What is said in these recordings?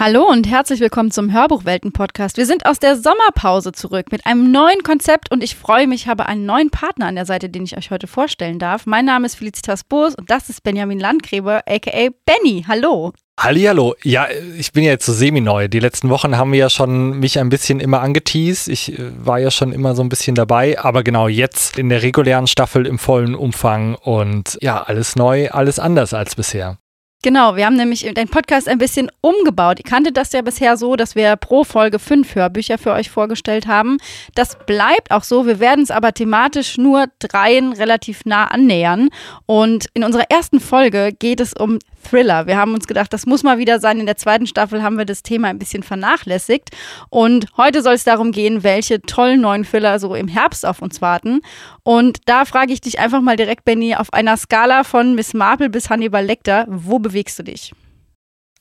Hallo und herzlich willkommen zum Hörbuchwelten-Podcast. Wir sind aus der Sommerpause zurück mit einem neuen Konzept und ich freue mich, habe einen neuen Partner an der Seite, den ich euch heute vorstellen darf. Mein Name ist Felicitas Boos und das ist Benjamin Landgräber, aka Benny. Hallo. Hallihallo. Ja, ich bin ja jetzt so semi-neu. Die letzten Wochen haben wir ja schon mich ein bisschen immer angeteased. Ich äh, war ja schon immer so ein bisschen dabei, aber genau jetzt in der regulären Staffel im vollen Umfang und ja, alles neu, alles anders als bisher. Genau, wir haben nämlich den Podcast ein bisschen umgebaut. Ihr kanntet das ja bisher so, dass wir pro Folge fünf Hörbücher für euch vorgestellt haben. Das bleibt auch so. Wir werden es aber thematisch nur dreien relativ nah annähern. Und in unserer ersten Folge geht es um Thriller. Wir haben uns gedacht, das muss mal wieder sein. In der zweiten Staffel haben wir das Thema ein bisschen vernachlässigt. Und heute soll es darum gehen, welche tollen neuen Thriller so im Herbst auf uns warten. Und da frage ich dich einfach mal direkt, Benny, auf einer Skala von Miss Marple bis Hannibal Lecter, wo bewegst du dich?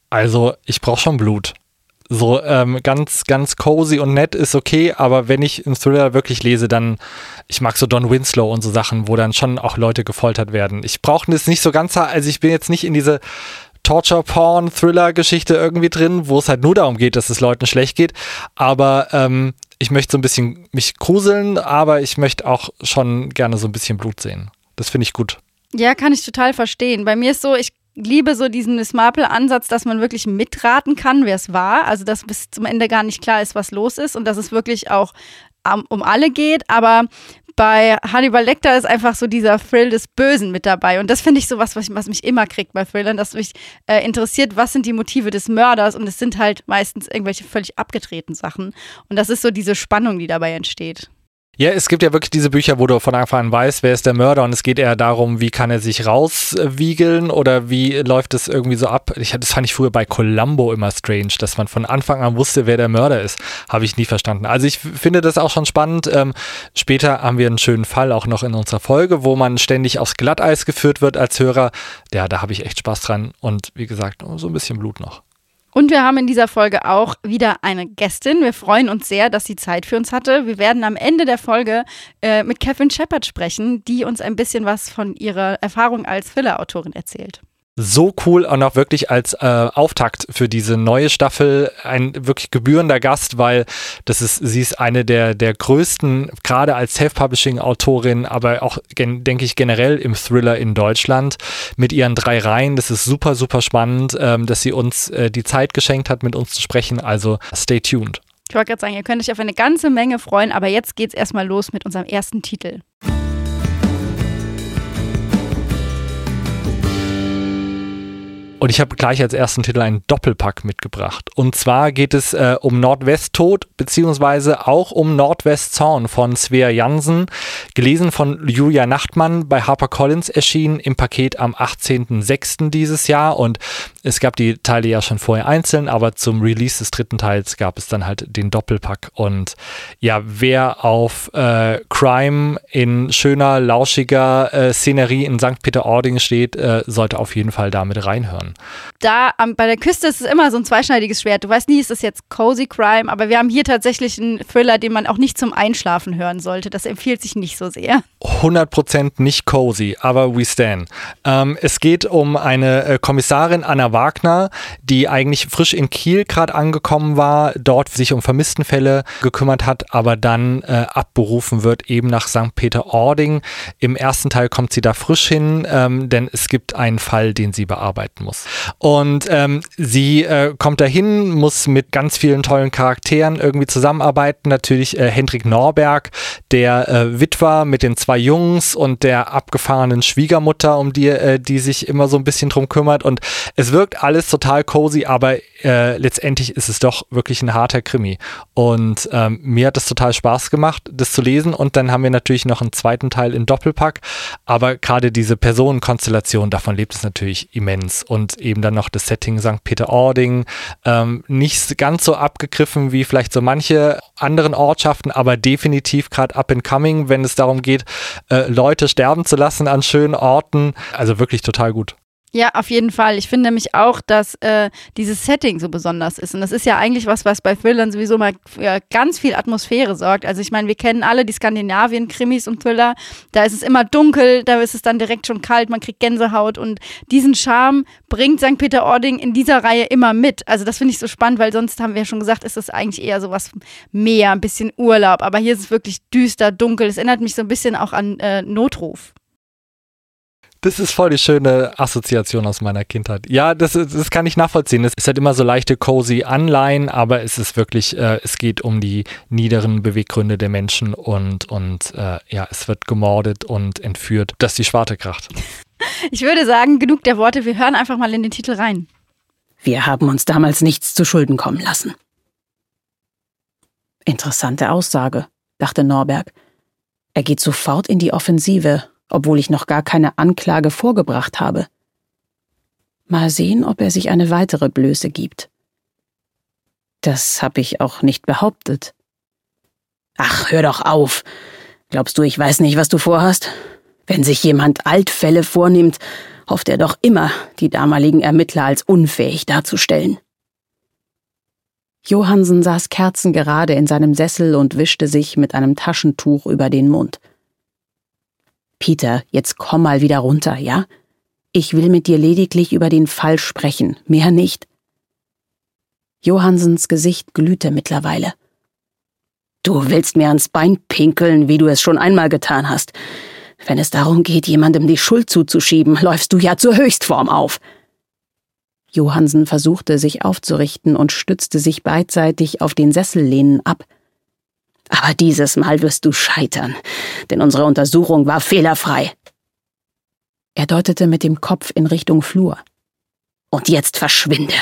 Also, ich brauche schon Blut. So ähm, ganz, ganz cozy und nett ist okay, aber wenn ich einen Thriller wirklich lese, dann, ich mag so Don Winslow und so Sachen, wo dann schon auch Leute gefoltert werden. Ich brauche das nicht so ganz, also ich bin jetzt nicht in diese Torture-Porn-Thriller-Geschichte irgendwie drin, wo es halt nur darum geht, dass es Leuten schlecht geht, aber ähm, ich möchte so ein bisschen mich gruseln, aber ich möchte auch schon gerne so ein bisschen Blut sehen. Das finde ich gut. Ja, kann ich total verstehen. Bei mir ist so, ich liebe so diesen Miss Marple-Ansatz, dass man wirklich mitraten kann, wer es war. Also, dass bis zum Ende gar nicht klar ist, was los ist und dass es wirklich auch um, um alle geht. Aber bei Hannibal Lecter ist einfach so dieser Thrill des Bösen mit dabei. Und das finde ich so was, was, was, mich immer kriegt bei Thrillern, dass mich äh, interessiert, was sind die Motive des Mörders. Und es sind halt meistens irgendwelche völlig abgedrehten Sachen. Und das ist so diese Spannung, die dabei entsteht. Ja, es gibt ja wirklich diese Bücher, wo du von Anfang an weißt, wer ist der Mörder und es geht eher darum, wie kann er sich rauswiegeln oder wie läuft es irgendwie so ab. Ich, das fand ich früher bei Columbo immer strange, dass man von Anfang an wusste, wer der Mörder ist. Habe ich nie verstanden. Also ich finde das auch schon spannend. Ähm, später haben wir einen schönen Fall auch noch in unserer Folge, wo man ständig aufs Glatteis geführt wird als Hörer. Ja, da habe ich echt Spaß dran und wie gesagt, so ein bisschen Blut noch. Und wir haben in dieser Folge auch wieder eine Gästin. Wir freuen uns sehr, dass sie Zeit für uns hatte. Wir werden am Ende der Folge äh, mit Catherine Shepard sprechen, die uns ein bisschen was von ihrer Erfahrung als Thriller-Autorin erzählt so cool und auch wirklich als äh, Auftakt für diese neue Staffel ein wirklich gebührender Gast, weil das ist, sie ist eine der, der größten, gerade als Self-Publishing-Autorin, aber auch, denke ich, generell im Thriller in Deutschland mit ihren drei Reihen. Das ist super, super spannend, ähm, dass sie uns äh, die Zeit geschenkt hat, mit uns zu sprechen. Also stay tuned. Ich wollte gerade sagen, ihr könnt euch auf eine ganze Menge freuen, aber jetzt geht's erstmal los mit unserem ersten Titel. Und ich habe gleich als ersten Titel einen Doppelpack mitgebracht. Und zwar geht es äh, um Nordwesttod, beziehungsweise auch um Nordwestzorn von Svea Jansen, gelesen von Julia Nachtmann, bei HarperCollins erschienen im Paket am 18.06. dieses Jahr. Und es gab die Teile ja schon vorher einzeln, aber zum Release des dritten Teils gab es dann halt den Doppelpack. Und ja, wer auf äh, Crime in schöner, lauschiger äh, Szenerie in St. Peter-Ording steht, äh, sollte auf jeden Fall damit reinhören kann. Da um, bei der Küste ist es immer so ein zweischneidiges Schwert. Du weißt nie, ist das jetzt Cozy Crime, aber wir haben hier tatsächlich einen Thriller, den man auch nicht zum Einschlafen hören sollte. Das empfiehlt sich nicht so sehr. 100% nicht cozy, aber we stand. Ähm, es geht um eine äh, Kommissarin Anna Wagner, die eigentlich frisch in Kiel gerade angekommen war, dort sich um Vermisstenfälle gekümmert hat, aber dann äh, abberufen wird eben nach St. Peter-Ording. Im ersten Teil kommt sie da frisch hin, ähm, denn es gibt einen Fall, den sie bearbeiten muss. Und ähm, sie äh, kommt dahin, muss mit ganz vielen tollen Charakteren irgendwie zusammenarbeiten. Natürlich äh, Hendrik Norberg, der äh, Witwer mit den zwei Jungs und der abgefahrenen Schwiegermutter, um die, äh, die sich immer so ein bisschen drum kümmert. Und es wirkt alles total cozy, aber äh, letztendlich ist es doch wirklich ein harter Krimi. Und ähm, mir hat es total Spaß gemacht, das zu lesen. Und dann haben wir natürlich noch einen zweiten Teil in Doppelpack. Aber gerade diese Personenkonstellation, davon lebt es natürlich immens. Und und eben dann noch das Setting St. Peter-Ording. Ähm, nicht ganz so abgegriffen wie vielleicht so manche anderen Ortschaften, aber definitiv gerade up and coming, wenn es darum geht, äh, Leute sterben zu lassen an schönen Orten. Also wirklich total gut. Ja, auf jeden Fall. Ich finde nämlich auch, dass äh, dieses Setting so besonders ist. Und das ist ja eigentlich was, was bei Thrillern sowieso mal für ganz viel Atmosphäre sorgt. Also ich meine, wir kennen alle die Skandinavien-Krimis und Thriller. Da ist es immer dunkel, da ist es dann direkt schon kalt, man kriegt Gänsehaut. Und diesen Charme bringt St. Peter-Ording in dieser Reihe immer mit. Also das finde ich so spannend, weil sonst haben wir ja schon gesagt, ist das eigentlich eher so was mehr, ein bisschen Urlaub. Aber hier ist es wirklich düster, dunkel. Es erinnert mich so ein bisschen auch an äh, Notruf. Das ist voll die schöne Assoziation aus meiner Kindheit. Ja, das, das kann ich nachvollziehen. Es hat immer so leichte cozy Anleihen, aber es ist wirklich, äh, es geht um die niederen Beweggründe der Menschen und, und äh, ja, es wird gemordet und entführt. Das ist die Schwarte Kracht. Ich würde sagen, genug der Worte, wir hören einfach mal in den Titel rein. Wir haben uns damals nichts zu Schulden kommen lassen. Interessante Aussage, dachte Norberg. Er geht sofort in die Offensive obwohl ich noch gar keine Anklage vorgebracht habe. Mal sehen, ob er sich eine weitere Blöße gibt. Das habe ich auch nicht behauptet. Ach, hör doch auf. Glaubst du, ich weiß nicht, was du vorhast? Wenn sich jemand Altfälle vornimmt, hofft er doch immer, die damaligen Ermittler als unfähig darzustellen. Johansen saß kerzengerade in seinem Sessel und wischte sich mit einem Taschentuch über den Mund. Peter, jetzt komm mal wieder runter, ja? Ich will mit dir lediglich über den Fall sprechen, mehr nicht. Johansens Gesicht glühte mittlerweile. Du willst mir ans Bein pinkeln, wie du es schon einmal getan hast. Wenn es darum geht, jemandem die Schuld zuzuschieben, läufst du ja zur Höchstform auf. Johansen versuchte sich aufzurichten und stützte sich beidseitig auf den Sessellehnen ab. Aber dieses Mal wirst du scheitern, denn unsere Untersuchung war fehlerfrei. Er deutete mit dem Kopf in Richtung Flur. Und jetzt verschwinde.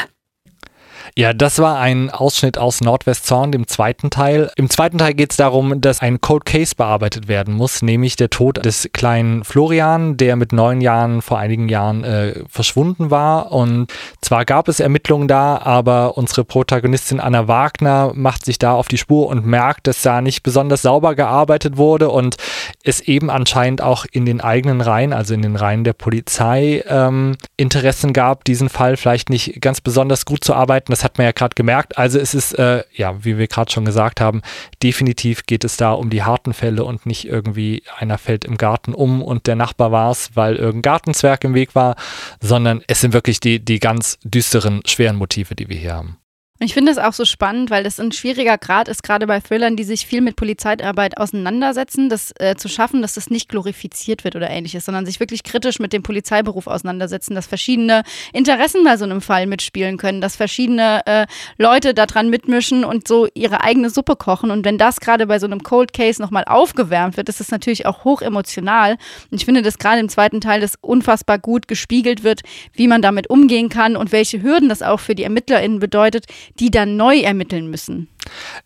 Ja, das war ein Ausschnitt aus Nordwestzorn, dem zweiten Teil. Im zweiten Teil geht es darum, dass ein Cold Case bearbeitet werden muss, nämlich der Tod des kleinen Florian, der mit neun Jahren vor einigen Jahren äh, verschwunden war. Und zwar gab es Ermittlungen da, aber unsere Protagonistin Anna Wagner macht sich da auf die Spur und merkt, dass da nicht besonders sauber gearbeitet wurde und es eben anscheinend auch in den eigenen Reihen, also in den Reihen der Polizei, ähm, Interessen gab, diesen Fall vielleicht nicht ganz besonders gut zu arbeiten. Das hat man ja gerade gemerkt. Also es ist, äh, ja, wie wir gerade schon gesagt haben, definitiv geht es da um die harten Fälle und nicht irgendwie einer fällt im Garten um und der Nachbar war es, weil irgendein Gartenzwerg im Weg war, sondern es sind wirklich die, die ganz düsteren, schweren Motive, die wir hier haben. Ich finde es auch so spannend, weil das ein schwieriger Grad ist, gerade bei Thrillern, die sich viel mit Polizeiarbeit auseinandersetzen, das äh, zu schaffen, dass das nicht glorifiziert wird oder ähnliches, sondern sich wirklich kritisch mit dem Polizeiberuf auseinandersetzen, dass verschiedene Interessen bei so einem Fall mitspielen können, dass verschiedene äh, Leute daran mitmischen und so ihre eigene Suppe kochen. Und wenn das gerade bei so einem Cold Case nochmal aufgewärmt wird, ist das natürlich auch hoch emotional. Und ich finde, dass gerade im zweiten Teil das unfassbar gut gespiegelt wird, wie man damit umgehen kann und welche Hürden das auch für die ErmittlerInnen bedeutet, die dann neu ermitteln müssen.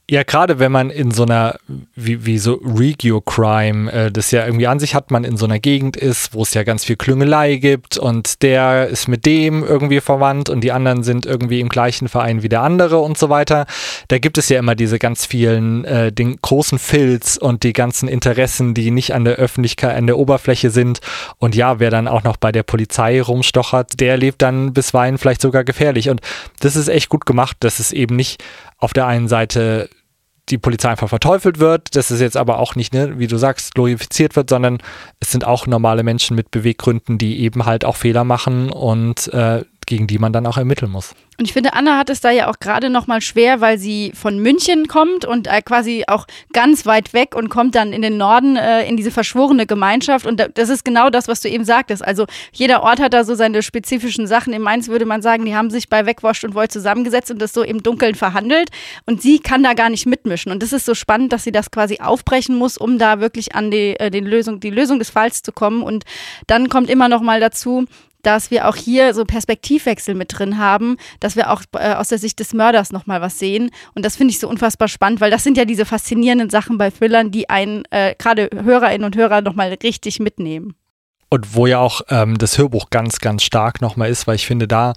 Ja, gerade wenn man in so einer, wie, wie so Regio-Crime, äh, das ja irgendwie an sich hat, man in so einer Gegend ist, wo es ja ganz viel Klüngelei gibt und der ist mit dem irgendwie verwandt und die anderen sind irgendwie im gleichen Verein wie der andere und so weiter. Da gibt es ja immer diese ganz vielen, äh, den großen Filz und die ganzen Interessen, die nicht an der Öffentlichkeit, an der Oberfläche sind. Und ja, wer dann auch noch bei der Polizei rumstochert, der lebt dann bisweilen vielleicht sogar gefährlich. Und das ist echt gut gemacht, dass es eben nicht auf der einen Seite die Polizei einfach verteufelt wird, dass es jetzt aber auch nicht, ne, wie du sagst, glorifiziert wird, sondern es sind auch normale Menschen mit Beweggründen, die eben halt auch Fehler machen und äh, gegen die man dann auch ermitteln muss. Und ich finde, Anna hat es da ja auch gerade nochmal schwer, weil sie von München kommt und äh, quasi auch ganz weit weg und kommt dann in den Norden äh, in diese verschworene Gemeinschaft. Und das ist genau das, was du eben sagtest. Also jeder Ort hat da so seine spezifischen Sachen. In Mainz würde man sagen, die haben sich bei Wegwascht und Void zusammengesetzt und das so im Dunkeln verhandelt. Und sie kann da gar nicht mitmischen. Und das ist so spannend, dass sie das quasi aufbrechen muss, um da wirklich an die, äh, den Lösung, die Lösung des Falls zu kommen. Und dann kommt immer noch mal dazu, dass wir auch hier so Perspektivwechsel mit drin haben, dass wir auch äh, aus der Sicht des Mörders nochmal was sehen. Und das finde ich so unfassbar spannend, weil das sind ja diese faszinierenden Sachen bei Thrillern, die einen äh, gerade Hörerinnen und Hörer nochmal richtig mitnehmen. Und wo ja auch ähm, das Hörbuch ganz, ganz stark nochmal ist, weil ich finde, da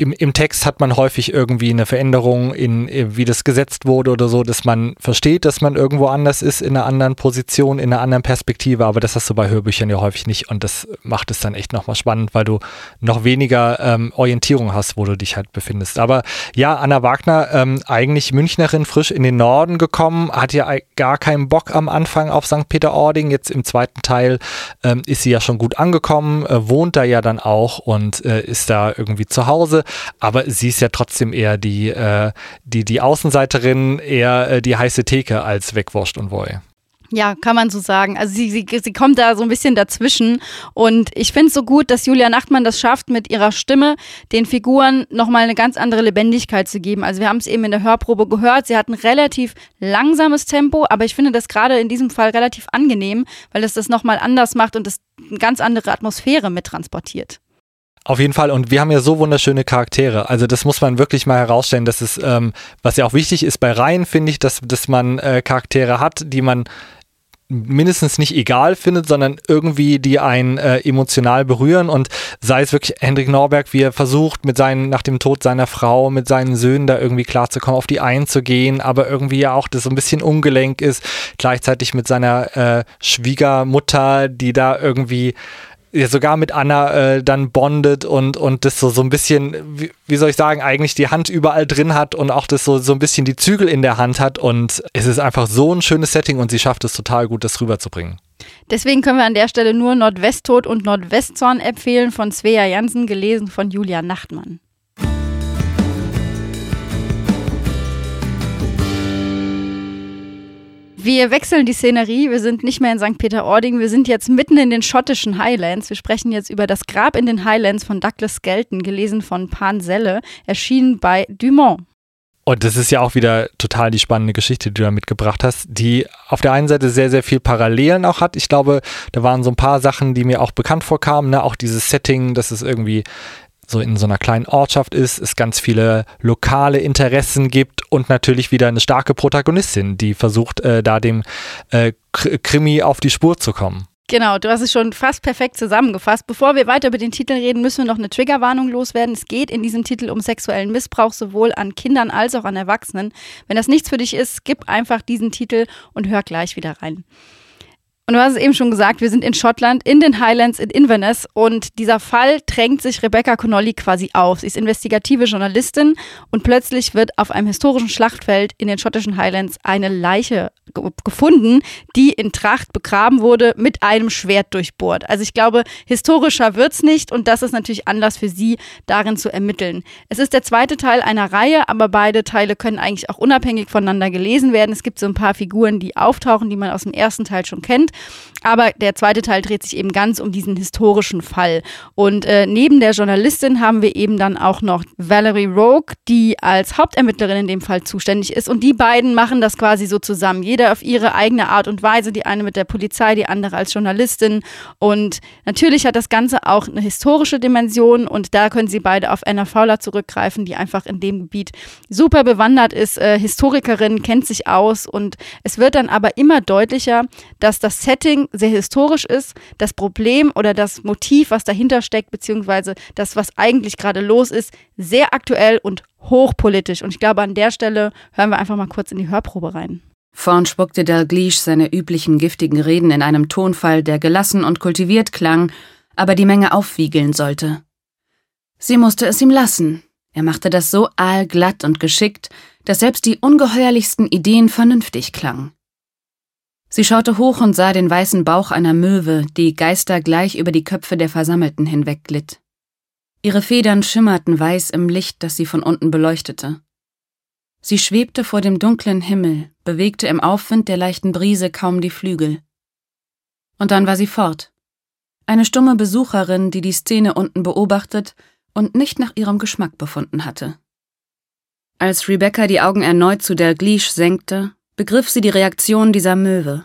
im, im Text hat man häufig irgendwie eine Veränderung in, wie das gesetzt wurde oder so, dass man versteht, dass man irgendwo anders ist, in einer anderen Position, in einer anderen Perspektive, aber das hast du bei Hörbüchern ja häufig nicht und das macht es dann echt nochmal spannend, weil du noch weniger ähm, Orientierung hast, wo du dich halt befindest. Aber ja, Anna Wagner, ähm, eigentlich Münchnerin, frisch in den Norden gekommen, hat ja gar keinen Bock am Anfang auf St. Peter-Ording. Jetzt im zweiten Teil ähm, ist sie ja schon gut angekommen, äh, wohnt da ja dann auch und äh, ist da irgendwie zu Hause aber sie ist ja trotzdem eher die, äh, die, die Außenseiterin, eher äh, die heiße Theke als Wegwurscht und Voy. Ja, kann man so sagen. Also sie, sie, sie kommt da so ein bisschen dazwischen. Und ich finde es so gut, dass Julia Nachtmann das schafft, mit ihrer Stimme den Figuren nochmal eine ganz andere Lebendigkeit zu geben. Also wir haben es eben in der Hörprobe gehört, sie hat ein relativ langsames Tempo, aber ich finde das gerade in diesem Fall relativ angenehm, weil es das nochmal anders macht und es eine ganz andere Atmosphäre mittransportiert. Auf jeden Fall. Und wir haben ja so wunderschöne Charaktere. Also das muss man wirklich mal herausstellen. Das ist, ähm, was ja auch wichtig ist bei Reihen, finde ich, dass, dass man äh, Charaktere hat, die man mindestens nicht egal findet, sondern irgendwie die einen äh, emotional berühren und sei es wirklich Hendrik Norberg, wie er versucht, mit seinen, nach dem Tod seiner Frau, mit seinen Söhnen da irgendwie klarzukommen, auf die einzugehen, aber irgendwie ja auch das so ein bisschen ungelenk ist, gleichzeitig mit seiner äh, Schwiegermutter, die da irgendwie ja, sogar mit Anna äh, dann bondet und, und das so, so ein bisschen, wie, wie, soll ich sagen, eigentlich die Hand überall drin hat und auch das so, so ein bisschen die Zügel in der Hand hat und es ist einfach so ein schönes Setting und sie schafft es total gut, das rüberzubringen. Deswegen können wir an der Stelle nur Nordwesttod und Nordwestzorn empfehlen von Svea Jansen, gelesen von Julia Nachtmann. Wir wechseln die Szenerie. Wir sind nicht mehr in St. Peter-Ording. Wir sind jetzt mitten in den schottischen Highlands. Wir sprechen jetzt über das Grab in den Highlands von Douglas Skelton, gelesen von Pan Selle, erschienen bei Dumont. Und das ist ja auch wieder total die spannende Geschichte, die du da mitgebracht hast, die auf der einen Seite sehr, sehr viel Parallelen auch hat. Ich glaube, da waren so ein paar Sachen, die mir auch bekannt vorkamen. Ne? Auch dieses Setting, dass es irgendwie so in so einer kleinen Ortschaft ist, es ganz viele lokale Interessen gibt und natürlich wieder eine starke Protagonistin, die versucht, äh, da dem äh, Krimi auf die Spur zu kommen. Genau, du hast es schon fast perfekt zusammengefasst. Bevor wir weiter über den Titel reden, müssen wir noch eine Triggerwarnung loswerden. Es geht in diesem Titel um sexuellen Missbrauch sowohl an Kindern als auch an Erwachsenen. Wenn das nichts für dich ist, gib einfach diesen Titel und hör gleich wieder rein. Und du hast es eben schon gesagt, wir sind in Schottland, in den Highlands in Inverness und dieser Fall drängt sich Rebecca Connolly quasi auf. Sie ist investigative Journalistin und plötzlich wird auf einem historischen Schlachtfeld in den schottischen Highlands eine Leiche gefunden, die in Tracht begraben wurde, mit einem Schwert durchbohrt. Also ich glaube, historischer wird's nicht und das ist natürlich Anlass für sie, darin zu ermitteln. Es ist der zweite Teil einer Reihe, aber beide Teile können eigentlich auch unabhängig voneinander gelesen werden. Es gibt so ein paar Figuren, die auftauchen, die man aus dem ersten Teil schon kennt. Aber der zweite Teil dreht sich eben ganz um diesen historischen Fall. Und äh, neben der Journalistin haben wir eben dann auch noch Valerie Rogue, die als Hauptermittlerin in dem Fall zuständig ist. Und die beiden machen das quasi so zusammen. Jeder auf ihre eigene Art und Weise. Die eine mit der Polizei, die andere als Journalistin. Und natürlich hat das Ganze auch eine historische Dimension. Und da können sie beide auf Anna Fowler zurückgreifen, die einfach in dem Gebiet super bewandert ist, äh, Historikerin, kennt sich aus. Und es wird dann aber immer deutlicher, dass das Setting sehr historisch ist, das Problem oder das Motiv, was dahinter steckt, beziehungsweise das, was eigentlich gerade los ist, sehr aktuell und hochpolitisch. Und ich glaube, an der Stelle hören wir einfach mal kurz in die Hörprobe rein. Vorn spuckte Dalglish seine üblichen giftigen Reden in einem Tonfall, der gelassen und kultiviert klang, aber die Menge aufwiegeln sollte. Sie musste es ihm lassen. Er machte das so aalglatt und geschickt, dass selbst die ungeheuerlichsten Ideen vernünftig klangen. Sie schaute hoch und sah den weißen Bauch einer Möwe, die geistergleich über die Köpfe der Versammelten hinwegglitt. Ihre Federn schimmerten weiß im Licht, das sie von unten beleuchtete. Sie schwebte vor dem dunklen Himmel, bewegte im Aufwind der leichten Brise kaum die Flügel. Und dann war sie fort. Eine stumme Besucherin, die die Szene unten beobachtet und nicht nach ihrem Geschmack befunden hatte. Als Rebecca die Augen erneut zu Dalglish senkte, begriff sie die Reaktion dieser Möwe.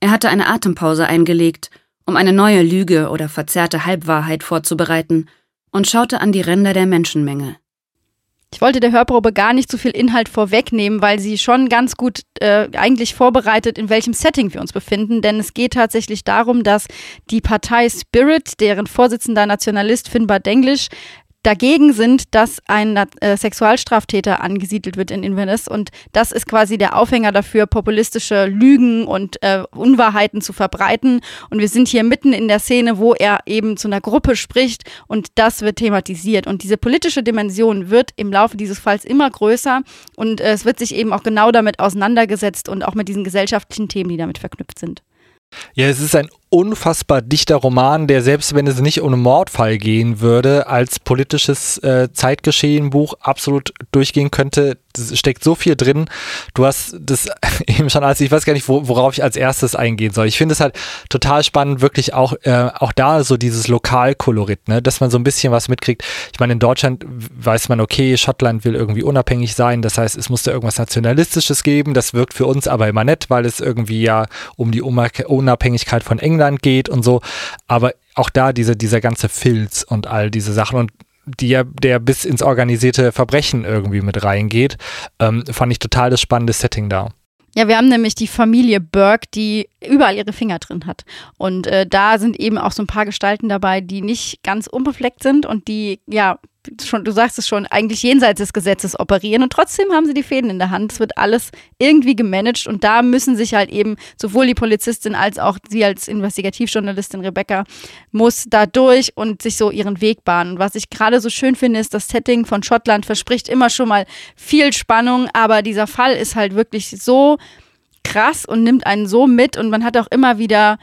Er hatte eine Atempause eingelegt, um eine neue Lüge oder verzerrte Halbwahrheit vorzubereiten, und schaute an die Ränder der Menschenmenge. Ich wollte der Hörprobe gar nicht so viel Inhalt vorwegnehmen, weil sie schon ganz gut äh, eigentlich vorbereitet, in welchem Setting wir uns befinden. Denn es geht tatsächlich darum, dass die Partei Spirit, deren Vorsitzender Nationalist Finbar Denglish, dagegen sind, dass ein äh, Sexualstraftäter angesiedelt wird in Inverness. Und das ist quasi der Aufhänger dafür, populistische Lügen und äh, Unwahrheiten zu verbreiten. Und wir sind hier mitten in der Szene, wo er eben zu einer Gruppe spricht und das wird thematisiert. Und diese politische Dimension wird im Laufe dieses Falls immer größer und äh, es wird sich eben auch genau damit auseinandergesetzt und auch mit diesen gesellschaftlichen Themen, die damit verknüpft sind. Ja, es ist ein unfassbar dichter Roman, der selbst wenn es nicht um einen Mordfall gehen würde, als politisches äh, Zeitgeschehen-Buch absolut durchgehen könnte. Es steckt so viel drin. Du hast das eben schon als, ich weiß gar nicht, wo, worauf ich als erstes eingehen soll. Ich finde es halt total spannend, wirklich auch, äh, auch da so dieses Lokalkolorit, ne, dass man so ein bisschen was mitkriegt. Ich meine, in Deutschland weiß man, okay, Schottland will irgendwie unabhängig sein. Das heißt, es musste irgendwas Nationalistisches geben. Das wirkt für uns aber immer nett, weil es irgendwie ja um die Unabhängigkeit von England England geht und so. Aber auch da diese, dieser ganze Filz und all diese Sachen und die ja, der bis ins organisierte Verbrechen irgendwie mit reingeht, ähm, fand ich total das spannende Setting da. Ja, wir haben nämlich die Familie Burke, die überall ihre Finger drin hat. Und äh, da sind eben auch so ein paar Gestalten dabei, die nicht ganz unbefleckt sind und die ja schon, du sagst es schon, eigentlich jenseits des Gesetzes operieren und trotzdem haben sie die Fäden in der Hand. Es wird alles irgendwie gemanagt und da müssen sich halt eben sowohl die Polizistin als auch sie als Investigativjournalistin Rebecca muss da durch und sich so ihren Weg bahnen. Und was ich gerade so schön finde, ist, das Setting von Schottland verspricht immer schon mal viel Spannung, aber dieser Fall ist halt wirklich so krass und nimmt einen so mit und man hat auch immer wieder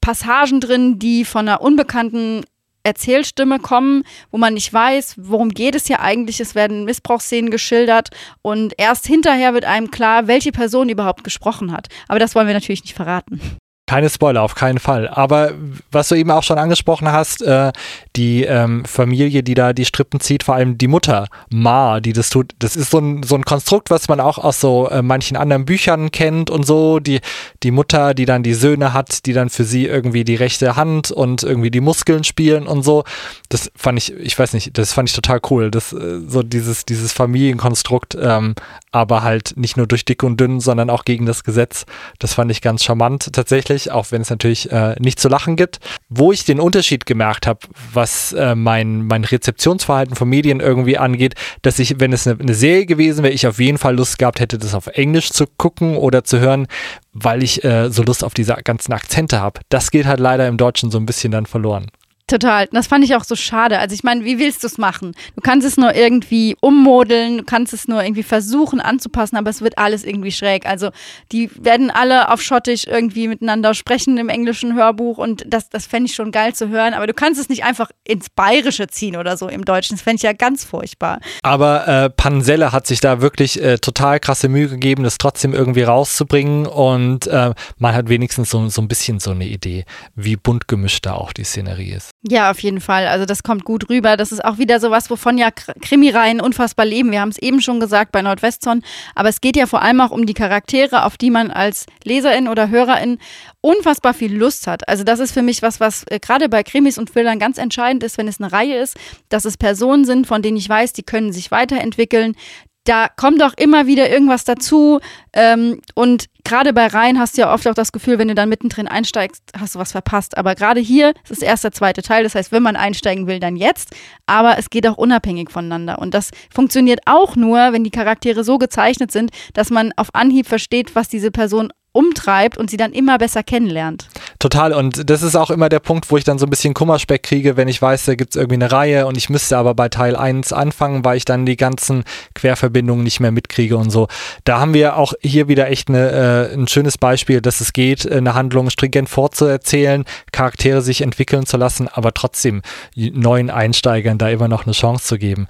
Passagen drin, die von einer unbekannten Erzählstimme kommen, wo man nicht weiß, worum geht es hier eigentlich. Es werden Missbrauchsszenen geschildert und erst hinterher wird einem klar, welche Person überhaupt gesprochen hat. Aber das wollen wir natürlich nicht verraten. Keine Spoiler, auf keinen Fall. Aber was du eben auch schon angesprochen hast, äh, die ähm, Familie, die da die Strippen zieht, vor allem die Mutter, Ma, die das tut, das ist so ein, so ein Konstrukt, was man auch aus so äh, manchen anderen Büchern kennt und so. Die, die Mutter, die dann die Söhne hat, die dann für sie irgendwie die rechte Hand und irgendwie die Muskeln spielen und so. Das fand ich, ich weiß nicht, das fand ich total cool. Das, äh, so dieses, dieses Familienkonstrukt, ähm, aber halt nicht nur durch dick und dünn, sondern auch gegen das Gesetz. Das fand ich ganz charmant tatsächlich lustig, auch wenn es natürlich äh, nicht zu lachen gibt. Wo ich den Unterschied gemerkt habe, was äh, mein, mein Rezeptionsverhalten von Medien irgendwie angeht, dass ich, wenn es eine, eine Serie gewesen wäre, ich auf jeden Fall Lust gehabt hätte, das auf Englisch zu gucken oder zu hören, weil ich äh, so Lust auf diese ganzen Akzente habe. Das geht halt leider im Deutschen so ein bisschen dann verloren. Total. Das fand ich auch so schade. Also ich meine, wie willst du es machen? Du kannst es nur irgendwie ummodeln, du kannst es nur irgendwie versuchen anzupassen, aber es wird alles irgendwie schräg. Also die werden alle auf Schottisch irgendwie miteinander sprechen im englischen Hörbuch und das, das fände ich schon geil zu hören. Aber du kannst es nicht einfach ins Bayerische ziehen oder so im Deutschen. Das fände ich ja ganz furchtbar. Aber äh, Panselle hat sich da wirklich äh, total krasse Mühe gegeben, das trotzdem irgendwie rauszubringen und äh, man hat wenigstens so, so ein bisschen so eine Idee, wie bunt gemischt da auch die Szenerie ist. Ja, auf jeden Fall. Also das kommt gut rüber. Das ist auch wieder sowas, wovon ja Krimireihen unfassbar leben. Wir haben es eben schon gesagt bei Nordwestzone, aber es geht ja vor allem auch um die Charaktere, auf die man als Leserin oder Hörerin unfassbar viel Lust hat. Also das ist für mich was, was äh, gerade bei Krimis und Thrillern ganz entscheidend ist, wenn es eine Reihe ist, dass es Personen sind, von denen ich weiß, die können sich weiterentwickeln, da kommt doch immer wieder irgendwas dazu. Ähm, und gerade bei Reihen hast du ja oft auch das Gefühl, wenn du dann mittendrin einsteigst, hast du was verpasst. Aber gerade hier ist es erst der zweite Teil. Das heißt, wenn man einsteigen will, dann jetzt. Aber es geht auch unabhängig voneinander. Und das funktioniert auch nur, wenn die Charaktere so gezeichnet sind, dass man auf Anhieb versteht, was diese Person umtreibt und sie dann immer besser kennenlernt. Total. Und das ist auch immer der Punkt, wo ich dann so ein bisschen Kummerspeck kriege, wenn ich weiß, da gibt es irgendwie eine Reihe und ich müsste aber bei Teil 1 anfangen, weil ich dann die ganzen Querverbindungen nicht mehr mitkriege und so. Da haben wir auch hier wieder echt eine, äh, ein schönes Beispiel, dass es geht, eine Handlung stringent fortzuerzählen, Charaktere sich entwickeln zu lassen, aber trotzdem neuen Einsteigern da immer noch eine Chance zu geben.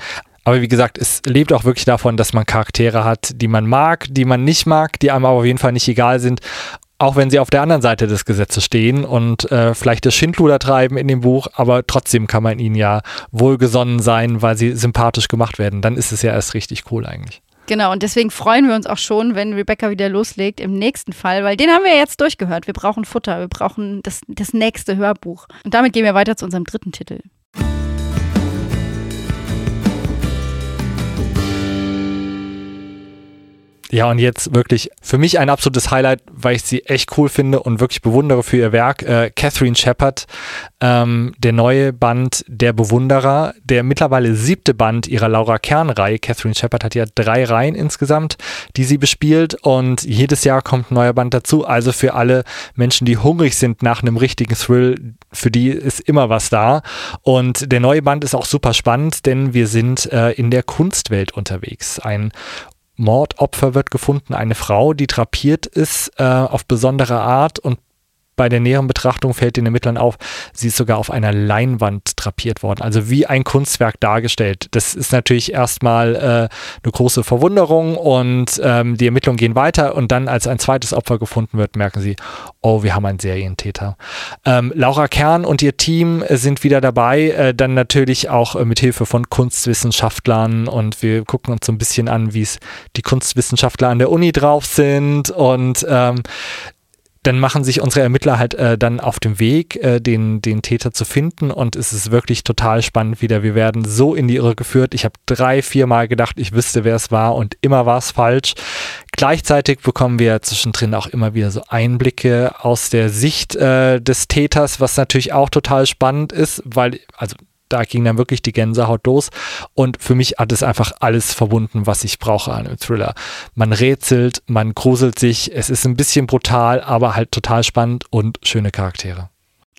Aber wie gesagt, es lebt auch wirklich davon, dass man Charaktere hat, die man mag, die man nicht mag, die einem aber auf jeden Fall nicht egal sind. Auch wenn sie auf der anderen Seite des Gesetzes stehen und äh, vielleicht das Schindluder treiben in dem Buch, aber trotzdem kann man ihnen ja wohlgesonnen sein, weil sie sympathisch gemacht werden. Dann ist es ja erst richtig cool eigentlich. Genau, und deswegen freuen wir uns auch schon, wenn Rebecca wieder loslegt im nächsten Fall, weil den haben wir jetzt durchgehört. Wir brauchen Futter, wir brauchen das, das nächste Hörbuch. Und damit gehen wir weiter zu unserem dritten Titel. Ja, und jetzt wirklich für mich ein absolutes Highlight, weil ich sie echt cool finde und wirklich bewundere für ihr Werk. Äh, Catherine Shepard, ähm, der neue Band Der Bewunderer, der mittlerweile siebte Band ihrer Laura Kern-Reihe. Catherine Shepard hat ja drei Reihen insgesamt, die sie bespielt und jedes Jahr kommt ein neuer Band dazu. Also für alle Menschen, die hungrig sind nach einem richtigen Thrill, für die ist immer was da. Und der neue Band ist auch super spannend, denn wir sind äh, in der Kunstwelt unterwegs. Ein Mordopfer wird gefunden, eine Frau, die drapiert ist äh, auf besondere Art und bei der näheren Betrachtung fällt den Ermittlern auf, sie ist sogar auf einer Leinwand drapiert worden, also wie ein Kunstwerk dargestellt. Das ist natürlich erstmal äh, eine große Verwunderung und ähm, die Ermittlungen gehen weiter und dann, als ein zweites Opfer gefunden wird, merken sie, oh, wir haben einen Serientäter. Ähm, Laura Kern und ihr Team sind wieder dabei, äh, dann natürlich auch äh, mit Hilfe von Kunstwissenschaftlern und wir gucken uns so ein bisschen an, wie es die Kunstwissenschaftler an der Uni drauf sind und ähm, dann machen sich unsere Ermittler halt äh, dann auf dem Weg, äh, den, den Täter zu finden und es ist wirklich total spannend wieder. Wir werden so in die Irre geführt. Ich habe drei, vier Mal gedacht, ich wüsste, wer es war und immer war es falsch. Gleichzeitig bekommen wir zwischendrin auch immer wieder so Einblicke aus der Sicht äh, des Täters, was natürlich auch total spannend ist, weil, also da ging dann wirklich die Gänsehaut los. Und für mich hat es einfach alles verbunden, was ich brauche an einem Thriller. Man rätselt, man gruselt sich, es ist ein bisschen brutal, aber halt total spannend und schöne Charaktere.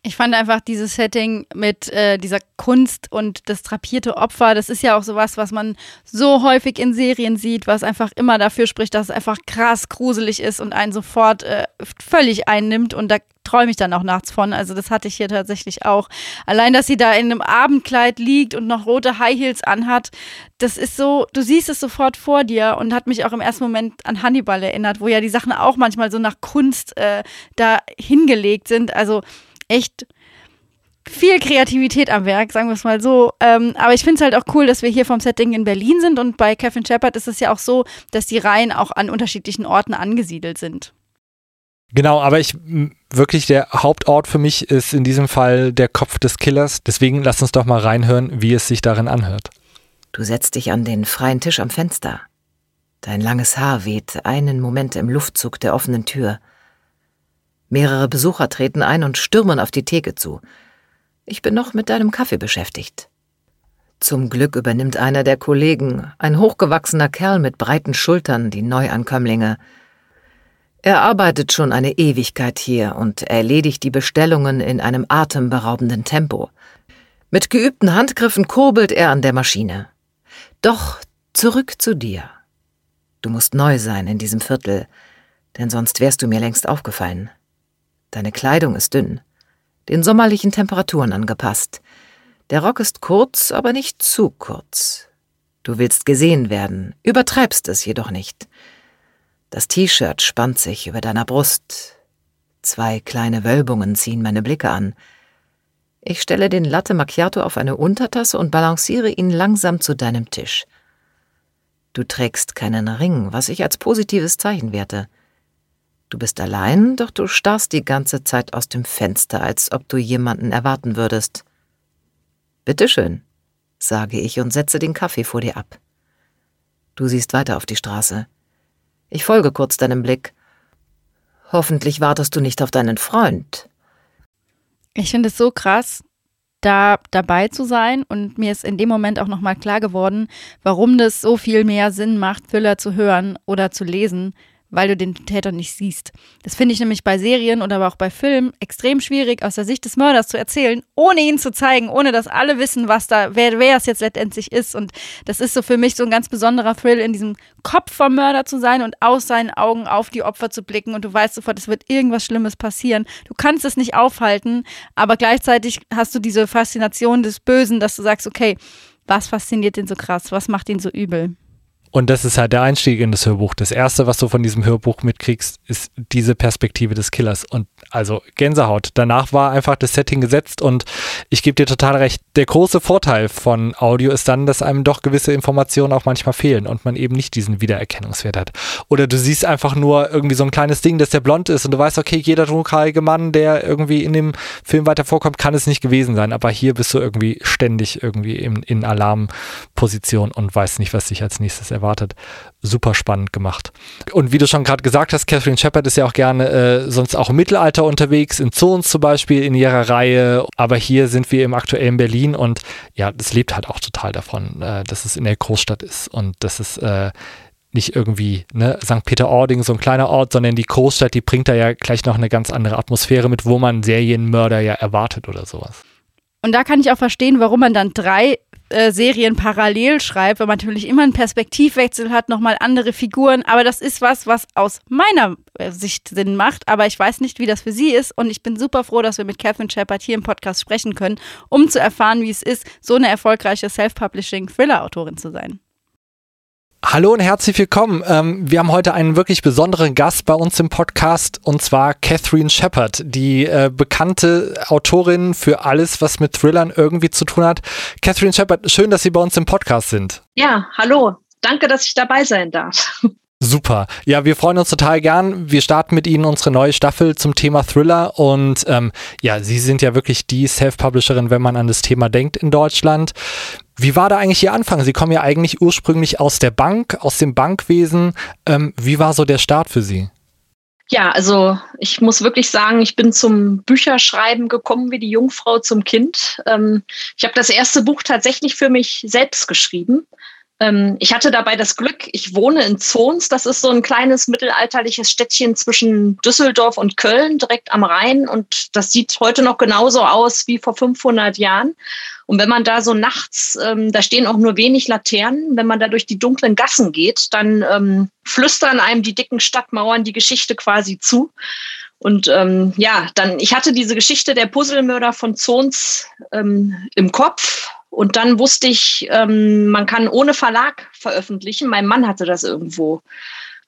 Ich fand einfach dieses Setting mit äh, dieser Kunst und das drapierte Opfer, das ist ja auch sowas, was man so häufig in Serien sieht, was einfach immer dafür spricht, dass es einfach krass gruselig ist und einen sofort äh, völlig einnimmt und da träume ich dann auch nachts von. Also das hatte ich hier tatsächlich auch. Allein, dass sie da in einem Abendkleid liegt und noch rote High Heels anhat, das ist so, du siehst es sofort vor dir und hat mich auch im ersten Moment an Hannibal erinnert, wo ja die Sachen auch manchmal so nach Kunst äh, da hingelegt sind. Also echt viel Kreativität am Werk, sagen wir es mal so. Ähm, aber ich finde es halt auch cool, dass wir hier vom Setting in Berlin sind und bei Kevin Shepard ist es ja auch so, dass die Reihen auch an unterschiedlichen Orten angesiedelt sind. Genau, aber ich wirklich der Hauptort für mich ist in diesem Fall der Kopf des Killers. Deswegen lass uns doch mal reinhören, wie es sich darin anhört. Du setzt dich an den freien Tisch am Fenster. Dein langes Haar weht einen Moment im Luftzug der offenen Tür. Mehrere Besucher treten ein und stürmen auf die Theke zu. Ich bin noch mit deinem Kaffee beschäftigt. Zum Glück übernimmt einer der Kollegen, ein hochgewachsener Kerl mit breiten Schultern, die Neuankömmlinge. Er arbeitet schon eine Ewigkeit hier und erledigt die Bestellungen in einem atemberaubenden Tempo. Mit geübten Handgriffen kurbelt er an der Maschine. Doch zurück zu dir. Du musst neu sein in diesem Viertel, denn sonst wärst du mir längst aufgefallen. Deine Kleidung ist dünn, den sommerlichen Temperaturen angepasst. Der Rock ist kurz, aber nicht zu kurz. Du willst gesehen werden, übertreibst es jedoch nicht. Das T-Shirt spannt sich über deiner Brust. Zwei kleine Wölbungen ziehen meine Blicke an. Ich stelle den Latte Macchiato auf eine Untertasse und balanciere ihn langsam zu deinem Tisch. Du trägst keinen Ring, was ich als positives Zeichen werte. Du bist allein, doch du starrst die ganze Zeit aus dem Fenster, als ob du jemanden erwarten würdest. Bitteschön, sage ich und setze den Kaffee vor dir ab. Du siehst weiter auf die Straße. Ich folge kurz deinem Blick. Hoffentlich wartest du nicht auf deinen Freund. Ich finde es so krass, da dabei zu sein und mir ist in dem Moment auch nochmal klar geworden, warum das so viel mehr Sinn macht, Thriller zu hören oder zu lesen, weil du den Täter nicht siehst. Das finde ich nämlich bei Serien oder aber auch bei Filmen extrem schwierig, aus der Sicht des Mörders zu erzählen, ohne ihn zu zeigen, ohne dass alle wissen, was da, wer, wer es jetzt letztendlich ist. Und das ist so für mich so ein ganz besonderer Thrill, in diesem Kopf vom Mörder zu sein und aus seinen Augen auf die Opfer zu blicken. Und du weißt sofort, es wird irgendwas Schlimmes passieren. Du kannst es nicht aufhalten, aber gleichzeitig hast du diese Faszination des Bösen, dass du sagst, okay, was fasziniert ihn so krass? Was macht ihn so übel? Und das ist halt der Einstieg in das Hörbuch. Das erste, was du von diesem Hörbuch mitkriegst, ist diese Perspektive des Killers. Und also Gänsehaut. Danach war einfach das Setting gesetzt und ich gebe dir total recht. Der große Vorteil von Audio ist dann, dass einem doch gewisse Informationen auch manchmal fehlen und man eben nicht diesen Wiedererkennungswert hat. Oder du siehst einfach nur irgendwie so ein kleines Ding, dass der blond ist und du weißt, okay, jeder dunkelhaarige Mann, der irgendwie in dem Film weiter vorkommt, kann es nicht gewesen sein. Aber hier bist du irgendwie ständig irgendwie in, in Alarmposition und weißt nicht, was dich als nächstes erwartet erwartet. Super spannend gemacht. Und wie du schon gerade gesagt hast, Catherine Shepard ist ja auch gerne äh, sonst auch im Mittelalter unterwegs, in Zones zum Beispiel in ihrer Reihe. Aber hier sind wir im aktuellen Berlin und ja, das lebt halt auch total davon, äh, dass es in der Großstadt ist und dass es äh, nicht irgendwie ne, St. Peter-Ording, so ein kleiner Ort, sondern die Großstadt, die bringt da ja gleich noch eine ganz andere Atmosphäre mit, wo man Serienmörder ja erwartet oder sowas. Und da kann ich auch verstehen, warum man dann drei äh, Serien parallel schreibt, weil man natürlich immer einen Perspektivwechsel hat, nochmal andere Figuren. Aber das ist was, was aus meiner äh, Sicht Sinn macht. Aber ich weiß nicht, wie das für sie ist. Und ich bin super froh, dass wir mit Catherine Shepard hier im Podcast sprechen können, um zu erfahren, wie es ist, so eine erfolgreiche Self-Publishing-Thriller-Autorin zu sein. Hallo und herzlich willkommen. Ähm, wir haben heute einen wirklich besonderen Gast bei uns im Podcast und zwar Catherine Shepard, die äh, bekannte Autorin für alles, was mit Thrillern irgendwie zu tun hat. Catherine Shepard, schön, dass Sie bei uns im Podcast sind. Ja, hallo. Danke, dass ich dabei sein darf. Super. Ja, wir freuen uns total gern. Wir starten mit Ihnen unsere neue Staffel zum Thema Thriller und ähm, ja, Sie sind ja wirklich die Self-Publisherin, wenn man an das Thema denkt in Deutschland. Wie war da eigentlich Ihr Anfang? Sie kommen ja eigentlich ursprünglich aus der Bank, aus dem Bankwesen. Ähm, wie war so der Start für Sie? Ja, also ich muss wirklich sagen, ich bin zum Bücherschreiben gekommen wie die Jungfrau zum Kind. Ähm, ich habe das erste Buch tatsächlich für mich selbst geschrieben. Ähm, ich hatte dabei das Glück, ich wohne in Zons, das ist so ein kleines mittelalterliches Städtchen zwischen Düsseldorf und Köln, direkt am Rhein. Und das sieht heute noch genauso aus wie vor 500 Jahren. Und wenn man da so nachts, ähm, da stehen auch nur wenig Laternen, wenn man da durch die dunklen Gassen geht, dann ähm, flüstern einem die dicken Stadtmauern die Geschichte quasi zu. Und ähm, ja, dann, ich hatte diese Geschichte der Puzzlemörder von Zons ähm, im Kopf, und dann wusste ich, ähm, man kann ohne Verlag veröffentlichen. Mein Mann hatte das irgendwo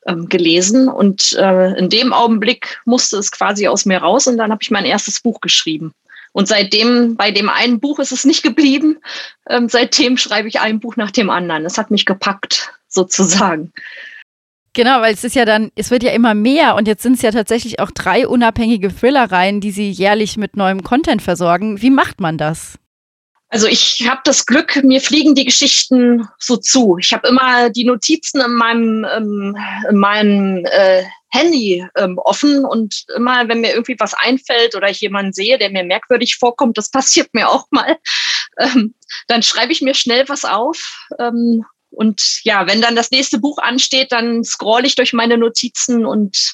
ähm, gelesen und äh, in dem Augenblick musste es quasi aus mir raus und dann habe ich mein erstes Buch geschrieben. Und seitdem, bei dem einen Buch ist es nicht geblieben. Ähm, seitdem schreibe ich ein Buch nach dem anderen. Es hat mich gepackt, sozusagen. Genau, weil es ist ja dann, es wird ja immer mehr und jetzt sind es ja tatsächlich auch drei unabhängige Thrillereien, die sie jährlich mit neuem Content versorgen. Wie macht man das? Also ich habe das Glück, mir fliegen die Geschichten so zu. Ich habe immer die Notizen in meinem, ähm, in meinem äh, Handy ähm, offen und immer, wenn mir irgendwie was einfällt oder ich jemanden sehe, der mir merkwürdig vorkommt, das passiert mir auch mal, ähm, dann schreibe ich mir schnell was auf. Ähm, und ja, wenn dann das nächste Buch ansteht, dann scroll ich durch meine Notizen und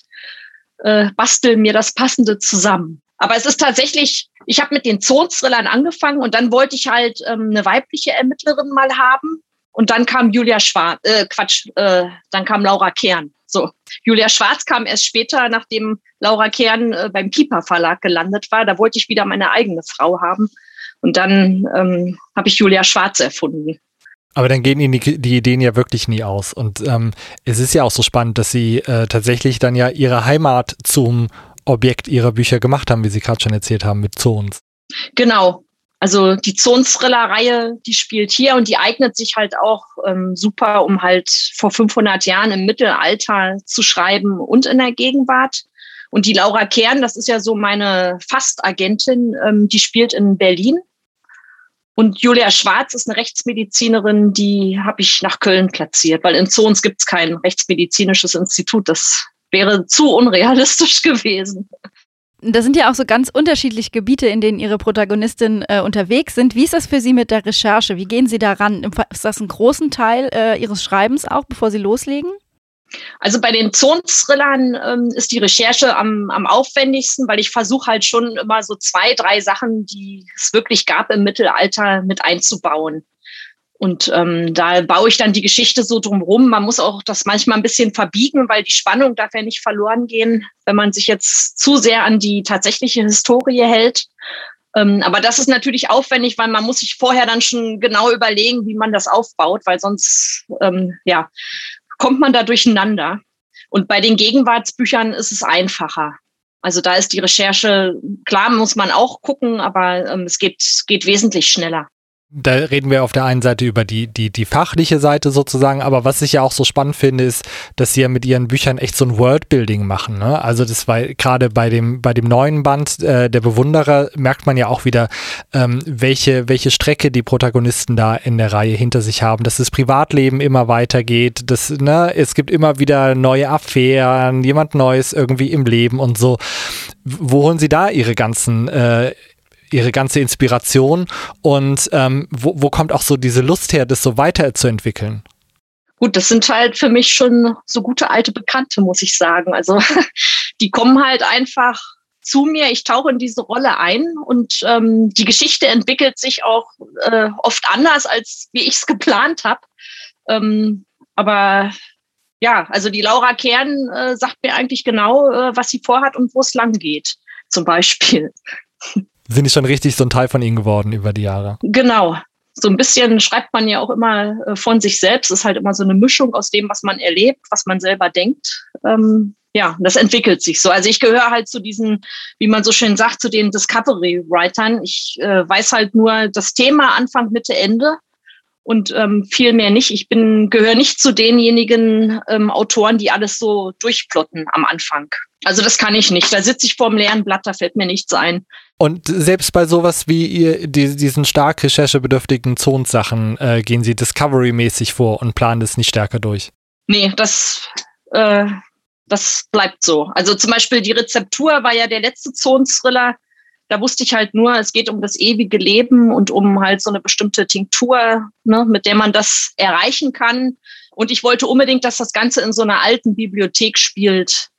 äh, bastel mir das Passende zusammen. Aber es ist tatsächlich, ich habe mit den Zonthrillern angefangen und dann wollte ich halt ähm, eine weibliche Ermittlerin mal haben. Und dann kam Julia Schwarz, äh, Quatsch, äh, dann kam Laura Kern. So, Julia Schwarz kam erst später, nachdem Laura Kern äh, beim Piper Verlag gelandet war. Da wollte ich wieder meine eigene Frau haben. Und dann ähm, habe ich Julia Schwarz erfunden. Aber dann gehen Ihnen die, die, Ideen ja wirklich nie aus. Und ähm, es ist ja auch so spannend, dass Sie äh, tatsächlich dann ja Ihre Heimat zum Objekt ihrer Bücher gemacht haben, wie Sie gerade schon erzählt haben, mit Zons. Genau. Also die Zons-Thriller-Reihe, die spielt hier und die eignet sich halt auch ähm, super, um halt vor 500 Jahren im Mittelalter zu schreiben und in der Gegenwart. Und die Laura Kern, das ist ja so meine Fastagentin, ähm, die spielt in Berlin. Und Julia Schwarz ist eine Rechtsmedizinerin, die habe ich nach Köln platziert, weil in Zons gibt es kein rechtsmedizinisches Institut. Das wäre zu unrealistisch gewesen. Da sind ja auch so ganz unterschiedliche Gebiete, in denen Ihre Protagonistin äh, unterwegs sind. Wie ist das für Sie mit der Recherche? Wie gehen Sie daran? Ist das ein großen Teil äh, Ihres Schreibens auch, bevor Sie loslegen? Also bei den Zonthrillern ähm, ist die Recherche am, am aufwendigsten, weil ich versuche halt schon immer so zwei, drei Sachen, die es wirklich gab im Mittelalter, mit einzubauen. Und ähm, da baue ich dann die Geschichte so drumherum. Man muss auch das manchmal ein bisschen verbiegen, weil die Spannung darf ja nicht verloren gehen, wenn man sich jetzt zu sehr an die tatsächliche Historie hält. Ähm, aber das ist natürlich aufwendig, weil man muss sich vorher dann schon genau überlegen, wie man das aufbaut, weil sonst ähm, ja, kommt man da durcheinander. Und bei den Gegenwartsbüchern ist es einfacher. Also da ist die Recherche, klar muss man auch gucken, aber ähm, es geht, geht wesentlich schneller. Da reden wir auf der einen Seite über die, die, die fachliche Seite sozusagen, aber was ich ja auch so spannend finde, ist, dass sie ja mit ihren Büchern echt so ein Worldbuilding machen. Ne? Also das war gerade bei dem, bei dem neuen Band äh, der Bewunderer merkt man ja auch wieder, ähm, welche, welche Strecke die Protagonisten da in der Reihe hinter sich haben, dass das Privatleben immer weitergeht, dass, ne, es gibt immer wieder neue Affären, jemand Neues irgendwie im Leben und so. Wo holen sie da ihre ganzen äh, ihre ganze Inspiration und ähm, wo, wo kommt auch so diese Lust her, das so weiterzuentwickeln? Gut, das sind halt für mich schon so gute alte Bekannte, muss ich sagen. Also die kommen halt einfach zu mir, ich tauche in diese Rolle ein und ähm, die Geschichte entwickelt sich auch äh, oft anders, als wie ich es geplant habe. Ähm, aber ja, also die Laura Kern äh, sagt mir eigentlich genau, äh, was sie vorhat und wo es lang geht, zum Beispiel sind die schon richtig so ein Teil von ihnen geworden über die Jahre. Genau. So ein bisschen schreibt man ja auch immer äh, von sich selbst. Ist halt immer so eine Mischung aus dem, was man erlebt, was man selber denkt. Ähm, ja, das entwickelt sich so. Also ich gehöre halt zu diesen, wie man so schön sagt, zu den Discovery-Writern. Ich äh, weiß halt nur das Thema Anfang, Mitte, Ende und ähm, viel mehr nicht. Ich bin gehöre nicht zu denjenigen ähm, Autoren, die alles so durchplotten am Anfang. Also das kann ich nicht. Da sitze ich vor dem leeren Blatt, da fällt mir nichts ein. Und selbst bei sowas wie ihr, die, diesen stark recherchebedürftigen Zons-Sachen äh, gehen Sie Discovery-mäßig vor und planen das nicht stärker durch? Nee, das, äh, das bleibt so. Also zum Beispiel die Rezeptur war ja der letzte Zon-Thriller. Da wusste ich halt nur, es geht um das ewige Leben und um halt so eine bestimmte Tinktur, ne, mit der man das erreichen kann. Und ich wollte unbedingt, dass das Ganze in so einer alten Bibliothek spielt,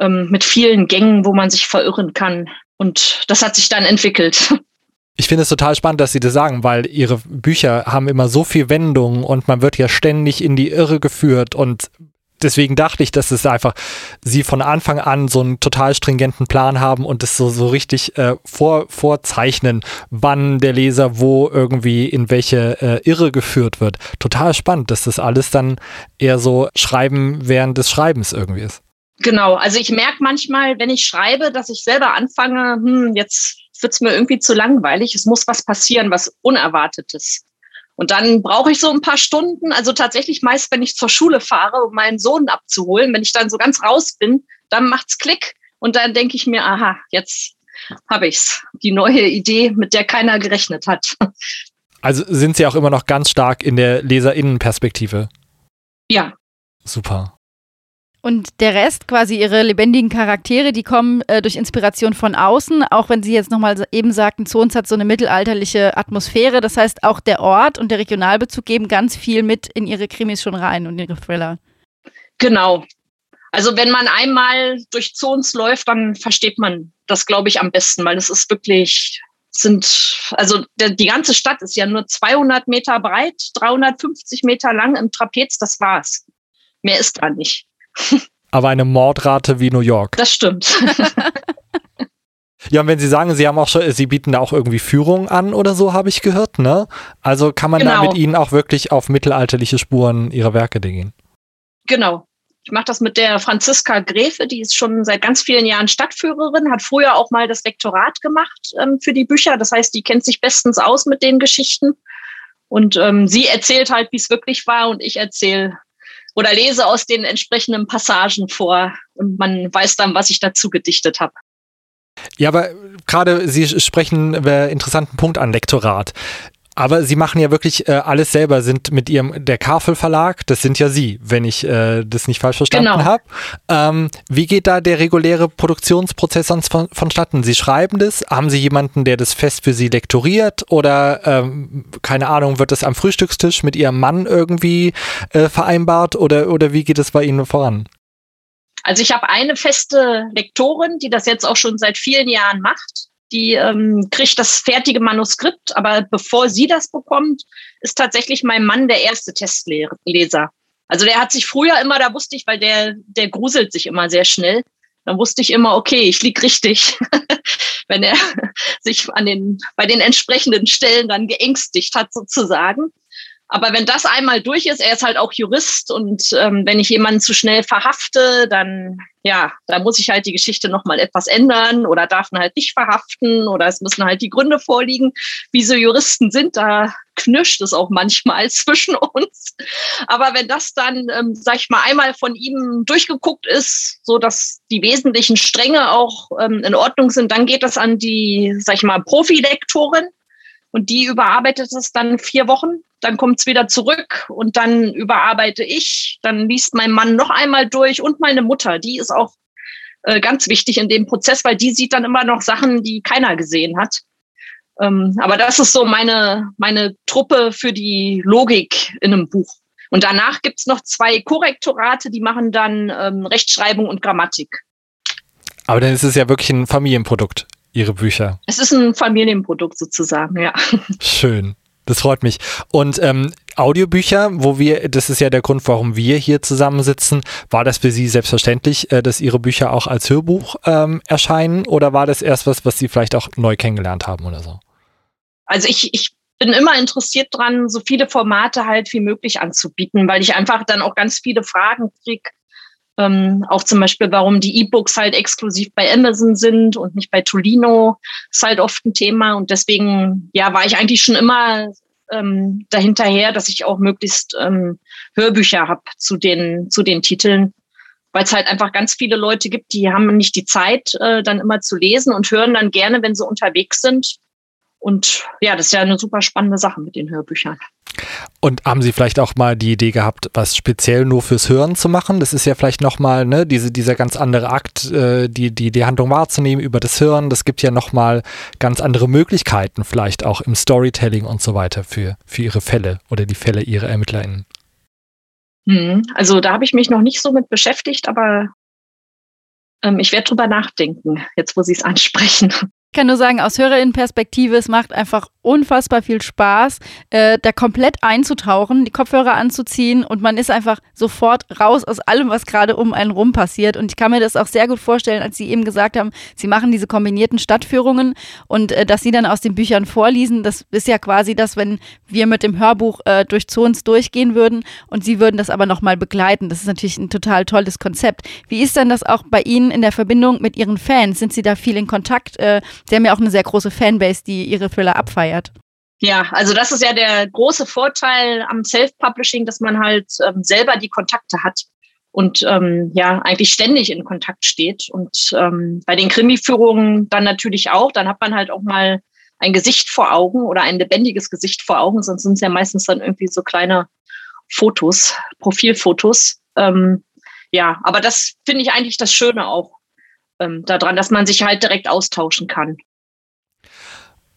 ähm, mit vielen Gängen, wo man sich verirren kann. Und das hat sich dann entwickelt. Ich finde es total spannend, dass Sie das sagen, weil Ihre Bücher haben immer so viel Wendungen und man wird ja ständig in die Irre geführt und deswegen dachte ich, dass es einfach sie von Anfang an so einen total stringenten Plan haben und es so, so richtig äh, vor, vorzeichnen, wann der Leser wo irgendwie in welche äh, Irre geführt wird. Total spannend, dass das alles dann eher so Schreiben während des Schreibens irgendwie ist. Genau, also ich merke manchmal, wenn ich schreibe, dass ich selber anfange, hm, jetzt wird's mir irgendwie zu langweilig, es muss was passieren, was Unerwartetes. Und dann brauche ich so ein paar Stunden, also tatsächlich meist, wenn ich zur Schule fahre, um meinen Sohn abzuholen, wenn ich dann so ganz raus bin, dann macht's Klick und dann denke ich mir, aha, jetzt habe ich's, die neue Idee, mit der keiner gerechnet hat. Also sind Sie auch immer noch ganz stark in der Leserinnenperspektive? Ja. Super. Und der Rest, quasi ihre lebendigen Charaktere, die kommen äh, durch Inspiration von außen, auch wenn Sie jetzt nochmal eben sagten, Zons hat so eine mittelalterliche Atmosphäre. Das heißt, auch der Ort und der Regionalbezug geben ganz viel mit in Ihre Krimis schon rein und ihre Thriller. Genau. Also wenn man einmal durch Zons läuft, dann versteht man das, glaube ich, am besten, weil es ist wirklich, sind, also der, die ganze Stadt ist ja nur 200 Meter breit, 350 Meter lang im Trapez, das war's. Mehr ist da nicht. Aber eine Mordrate wie New York. Das stimmt. Ja, und wenn Sie sagen, Sie haben auch schon, Sie bieten da auch irgendwie Führung an oder so, habe ich gehört, ne? Also kann man genau. da mit Ihnen auch wirklich auf mittelalterliche Spuren Ihrer Werke gehen. Genau. Ich mache das mit der Franziska Gräfe, die ist schon seit ganz vielen Jahren Stadtführerin, hat früher auch mal das Lektorat gemacht ähm, für die Bücher. Das heißt, die kennt sich bestens aus mit den Geschichten. Und ähm, sie erzählt halt, wie es wirklich war und ich erzähle oder lese aus den entsprechenden Passagen vor und man weiß dann, was ich dazu gedichtet habe. Ja, aber gerade Sie sprechen einen interessanten Punkt an Lektorat. Aber Sie machen ja wirklich äh, alles selber, sind mit Ihrem, der Kafel Verlag, das sind ja Sie, wenn ich äh, das nicht falsch verstanden genau. habe. Ähm, wie geht da der reguläre Produktionsprozess sonst von, vonstatten? Sie schreiben das, haben Sie jemanden, der das fest für Sie lektoriert oder, ähm, keine Ahnung, wird das am Frühstückstisch mit Ihrem Mann irgendwie äh, vereinbart oder, oder wie geht es bei Ihnen voran? Also ich habe eine feste Lektorin, die das jetzt auch schon seit vielen Jahren macht die ähm, kriegt das fertige Manuskript, aber bevor sie das bekommt, ist tatsächlich mein Mann der erste Testleser. Also der hat sich früher immer, da wusste ich, weil der, der gruselt sich immer sehr schnell. Dann wusste ich immer, okay, ich lieg richtig, wenn er sich an den, bei den entsprechenden Stellen dann geängstigt hat sozusagen. Aber wenn das einmal durch ist, er ist halt auch Jurist und ähm, wenn ich jemanden zu schnell verhafte, dann ja, da muss ich halt die Geschichte nochmal etwas ändern oder darf ihn halt nicht verhaften oder es müssen halt die Gründe vorliegen. Wie so Juristen sind, da knirscht es auch manchmal zwischen uns. Aber wenn das dann, ähm, sag ich mal, einmal von ihm durchgeguckt ist, so dass die wesentlichen Stränge auch ähm, in Ordnung sind, dann geht das an die, sag ich mal, Profilektorin und die überarbeitet es dann vier Wochen. Dann kommt es wieder zurück und dann überarbeite ich. Dann liest mein Mann noch einmal durch und meine Mutter. Die ist auch äh, ganz wichtig in dem Prozess, weil die sieht dann immer noch Sachen, die keiner gesehen hat. Ähm, aber das ist so meine, meine Truppe für die Logik in einem Buch. Und danach gibt's noch zwei Korrektorate, die machen dann ähm, Rechtschreibung und Grammatik. Aber dann ist es ja wirklich ein Familienprodukt. Ihre Bücher. Es ist ein Familienprodukt sozusagen, ja. Schön. Das freut mich. Und ähm, Audiobücher, wo wir, das ist ja der Grund, warum wir hier zusammensitzen, war das für Sie selbstverständlich, äh, dass Ihre Bücher auch als Hörbuch ähm, erscheinen oder war das erst was, was Sie vielleicht auch neu kennengelernt haben oder so? Also ich, ich bin immer interessiert dran, so viele Formate halt wie möglich anzubieten, weil ich einfach dann auch ganz viele Fragen kriege, ähm, auch zum Beispiel, warum die E-Books halt exklusiv bei Amazon sind und nicht bei Tolino, ist halt oft ein Thema. Und deswegen, ja, war ich eigentlich schon immer ähm, dahinterher, dass ich auch möglichst ähm, Hörbücher habe zu den, zu den Titeln, weil es halt einfach ganz viele Leute gibt, die haben nicht die Zeit, äh, dann immer zu lesen und hören dann gerne, wenn sie unterwegs sind. Und ja, das ist ja eine super spannende Sache mit den Hörbüchern. Und haben Sie vielleicht auch mal die Idee gehabt, was speziell nur fürs Hören zu machen? Das ist ja vielleicht nochmal ne, diese, dieser ganz andere Akt, äh, die, die, die Handlung wahrzunehmen über das Hören. Das gibt ja nochmal ganz andere Möglichkeiten, vielleicht auch im Storytelling und so weiter für, für Ihre Fälle oder die Fälle Ihrer ErmittlerInnen. Hm, also da habe ich mich noch nicht so mit beschäftigt, aber ähm, ich werde drüber nachdenken, jetzt wo Sie es ansprechen. Ich kann nur sagen, aus Hörerinnenperspektive, es macht einfach unfassbar viel Spaß, äh, da komplett einzutauchen, die Kopfhörer anzuziehen und man ist einfach sofort raus aus allem, was gerade um einen rum passiert. Und ich kann mir das auch sehr gut vorstellen, als Sie eben gesagt haben, Sie machen diese kombinierten Stadtführungen und äh, dass Sie dann aus den Büchern vorlesen, das ist ja quasi das, wenn wir mit dem Hörbuch äh, durch Zons durchgehen würden und Sie würden das aber nochmal begleiten. Das ist natürlich ein total tolles Konzept. Wie ist denn das auch bei Ihnen in der Verbindung mit Ihren Fans? Sind Sie da viel in Kontakt? Äh, Sie haben ja auch eine sehr große Fanbase, die Ihre Thriller abfeiert feiert. Ja, also das ist ja der große Vorteil am Self-Publishing, dass man halt ähm, selber die Kontakte hat und ähm, ja eigentlich ständig in Kontakt steht. Und ähm, bei den Krimi-Führungen dann natürlich auch. Dann hat man halt auch mal ein Gesicht vor Augen oder ein lebendiges Gesicht vor Augen, sonst sind es ja meistens dann irgendwie so kleine Fotos, Profilfotos. Ähm, ja, aber das finde ich eigentlich das Schöne auch ähm, daran, dass man sich halt direkt austauschen kann.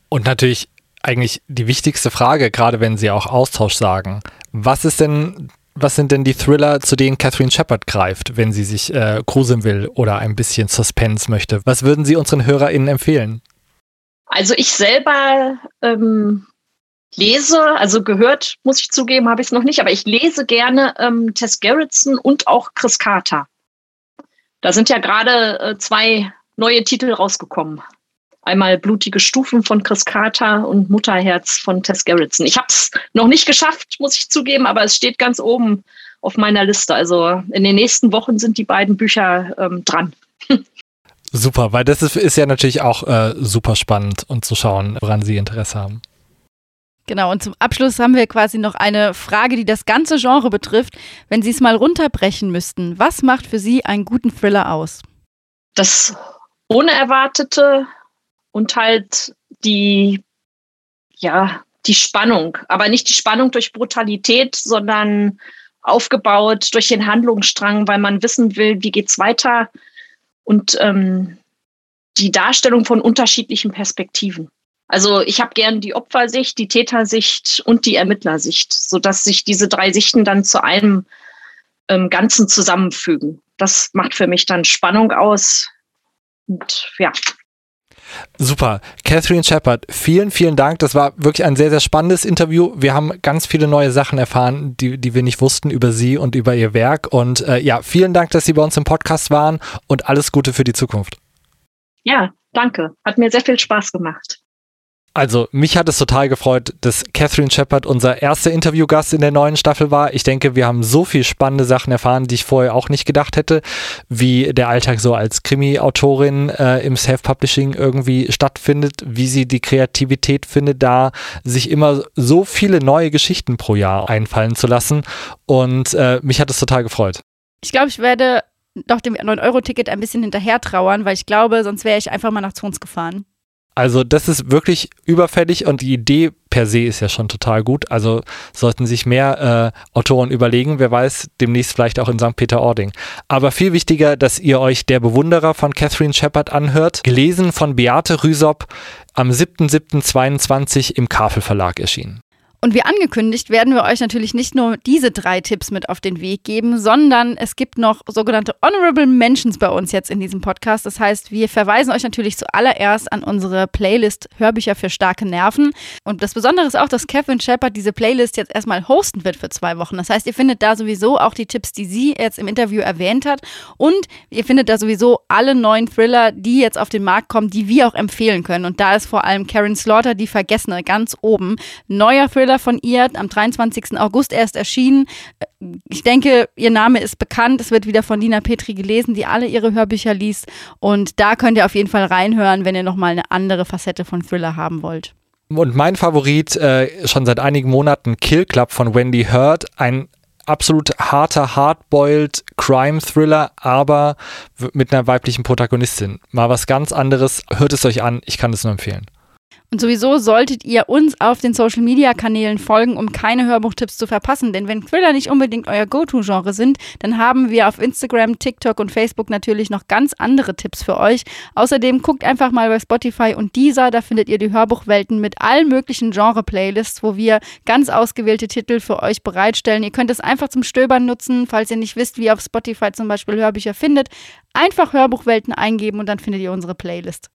Und natürlich eigentlich die wichtigste Frage, gerade wenn Sie auch Austausch sagen. Was ist denn, was sind denn die Thriller, zu denen Catherine Shepard greift, wenn sie sich äh, gruseln will oder ein bisschen Suspense möchte? Was würden Sie unseren HörerInnen empfehlen? Also ich selber ähm, lese, also gehört, muss ich zugeben, habe ich es noch nicht, aber ich lese gerne ähm, Tess Gerritsen und auch Chris Carter. Da sind ja gerade äh, zwei neue Titel rausgekommen. Einmal Blutige Stufen von Chris Carter und Mutterherz von Tess Gerritsen. Ich habe es noch nicht geschafft, muss ich zugeben, aber es steht ganz oben auf meiner Liste. Also in den nächsten Wochen sind die beiden Bücher ähm, dran. Super, weil das ist, ist ja natürlich auch äh, super spannend und zu schauen, woran Sie Interesse haben. Genau, und zum Abschluss haben wir quasi noch eine Frage, die das ganze Genre betrifft. Wenn Sie es mal runterbrechen müssten, was macht für Sie einen guten Thriller aus? Das Unerwartete, und halt die, ja, die Spannung, aber nicht die Spannung durch Brutalität, sondern aufgebaut durch den Handlungsstrang, weil man wissen will, wie geht's weiter und ähm, die Darstellung von unterschiedlichen Perspektiven. Also ich habe gern die Opfersicht, die Tätersicht und die Ermittlersicht, sodass sich diese drei Sichten dann zu einem ähm, Ganzen zusammenfügen. Das macht für mich dann Spannung aus. Und ja, Super. Catherine Shepard, vielen, vielen Dank. Das war wirklich ein sehr, sehr spannendes Interview. Wir haben ganz viele neue Sachen erfahren, die, die wir nicht wussten über Sie und über Ihr Werk. Und äh, ja, vielen Dank, dass Sie bei uns im Podcast waren und alles Gute für die Zukunft. Ja, danke. Hat mir sehr viel Spaß gemacht. Also, mich hat es total gefreut, dass Catherine Shepard unser erster Interviewgast in der neuen Staffel war. Ich denke, wir haben so viel spannende Sachen erfahren, die ich vorher auch nicht gedacht hätte, wie der Alltag so als Krimi-Autorin äh, im Self-Publishing irgendwie stattfindet, wie sie die Kreativität findet, da sich immer so viele neue Geschichten pro Jahr einfallen zu lassen. Und äh, mich hat es total gefreut. Ich glaube, ich werde doch dem 9-Euro-Ticket ein bisschen hinterher trauern, weil ich glaube, sonst wäre ich einfach mal nach Zons gefahren. Also das ist wirklich überfällig und die Idee per se ist ja schon total gut. Also sollten sich mehr äh, Autoren überlegen, wer weiß, demnächst vielleicht auch in St. Peter-Ording. Aber viel wichtiger, dass ihr euch Der Bewunderer von Catherine Shepard anhört, gelesen von Beate Rüsop, am 7.7.22 im Kafel Verlag erschienen. Und wie angekündigt, werden wir euch natürlich nicht nur diese drei Tipps mit auf den Weg geben, sondern es gibt noch sogenannte Honorable Mentions bei uns jetzt in diesem Podcast. Das heißt, wir verweisen euch natürlich zuallererst an unsere Playlist Hörbücher für starke Nerven. Und das Besondere ist auch, dass Kevin Shepard diese Playlist jetzt erstmal hosten wird für zwei Wochen. Das heißt, ihr findet da sowieso auch die Tipps, die sie jetzt im Interview erwähnt hat. Und ihr findet da sowieso alle neuen Thriller, die jetzt auf den Markt kommen, die wir auch empfehlen können. Und da ist vor allem Karen Slaughter, die Vergessene, ganz oben. Neuer Thriller Thriller von ihr, am 23. August erst erschienen. Ich denke, ihr Name ist bekannt. Es wird wieder von Nina Petri gelesen, die alle ihre Hörbücher liest. Und da könnt ihr auf jeden Fall reinhören, wenn ihr nochmal eine andere Facette von Thriller haben wollt. Und mein Favorit äh, schon seit einigen Monaten Kill Club von Wendy Hurd. Ein absolut harter, hardboiled Crime-Thriller, aber mit einer weiblichen Protagonistin. Mal was ganz anderes. Hört es euch an. Ich kann es nur empfehlen. Und sowieso solltet ihr uns auf den Social Media Kanälen folgen, um keine Hörbuchtipps zu verpassen. Denn wenn Thriller nicht unbedingt euer Go-To-Genre sind, dann haben wir auf Instagram, TikTok und Facebook natürlich noch ganz andere Tipps für euch. Außerdem guckt einfach mal bei Spotify und Deezer, da findet ihr die Hörbuchwelten mit allen möglichen Genre-Playlists, wo wir ganz ausgewählte Titel für euch bereitstellen. Ihr könnt es einfach zum Stöbern nutzen, falls ihr nicht wisst, wie ihr auf Spotify zum Beispiel Hörbücher findet. Einfach Hörbuchwelten eingeben und dann findet ihr unsere Playlist.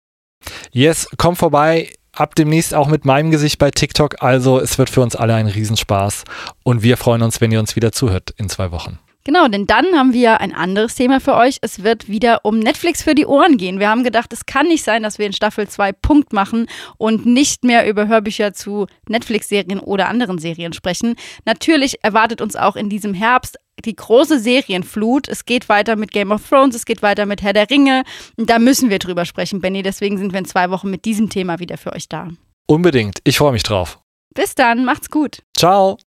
Yes, komm vorbei ab demnächst auch mit meinem Gesicht bei TikTok. Also es wird für uns alle ein Riesenspaß. Und wir freuen uns, wenn ihr uns wieder zuhört in zwei Wochen. Genau, denn dann haben wir ein anderes Thema für euch. Es wird wieder um Netflix für die Ohren gehen. Wir haben gedacht, es kann nicht sein, dass wir in Staffel 2 Punkt machen und nicht mehr über Hörbücher zu Netflix-Serien oder anderen Serien sprechen. Natürlich erwartet uns auch in diesem Herbst die große Serienflut. Es geht weiter mit Game of Thrones, es geht weiter mit Herr der Ringe. Da müssen wir drüber sprechen, Benny. Deswegen sind wir in zwei Wochen mit diesem Thema wieder für euch da. Unbedingt. Ich freue mich drauf. Bis dann, macht's gut. Ciao.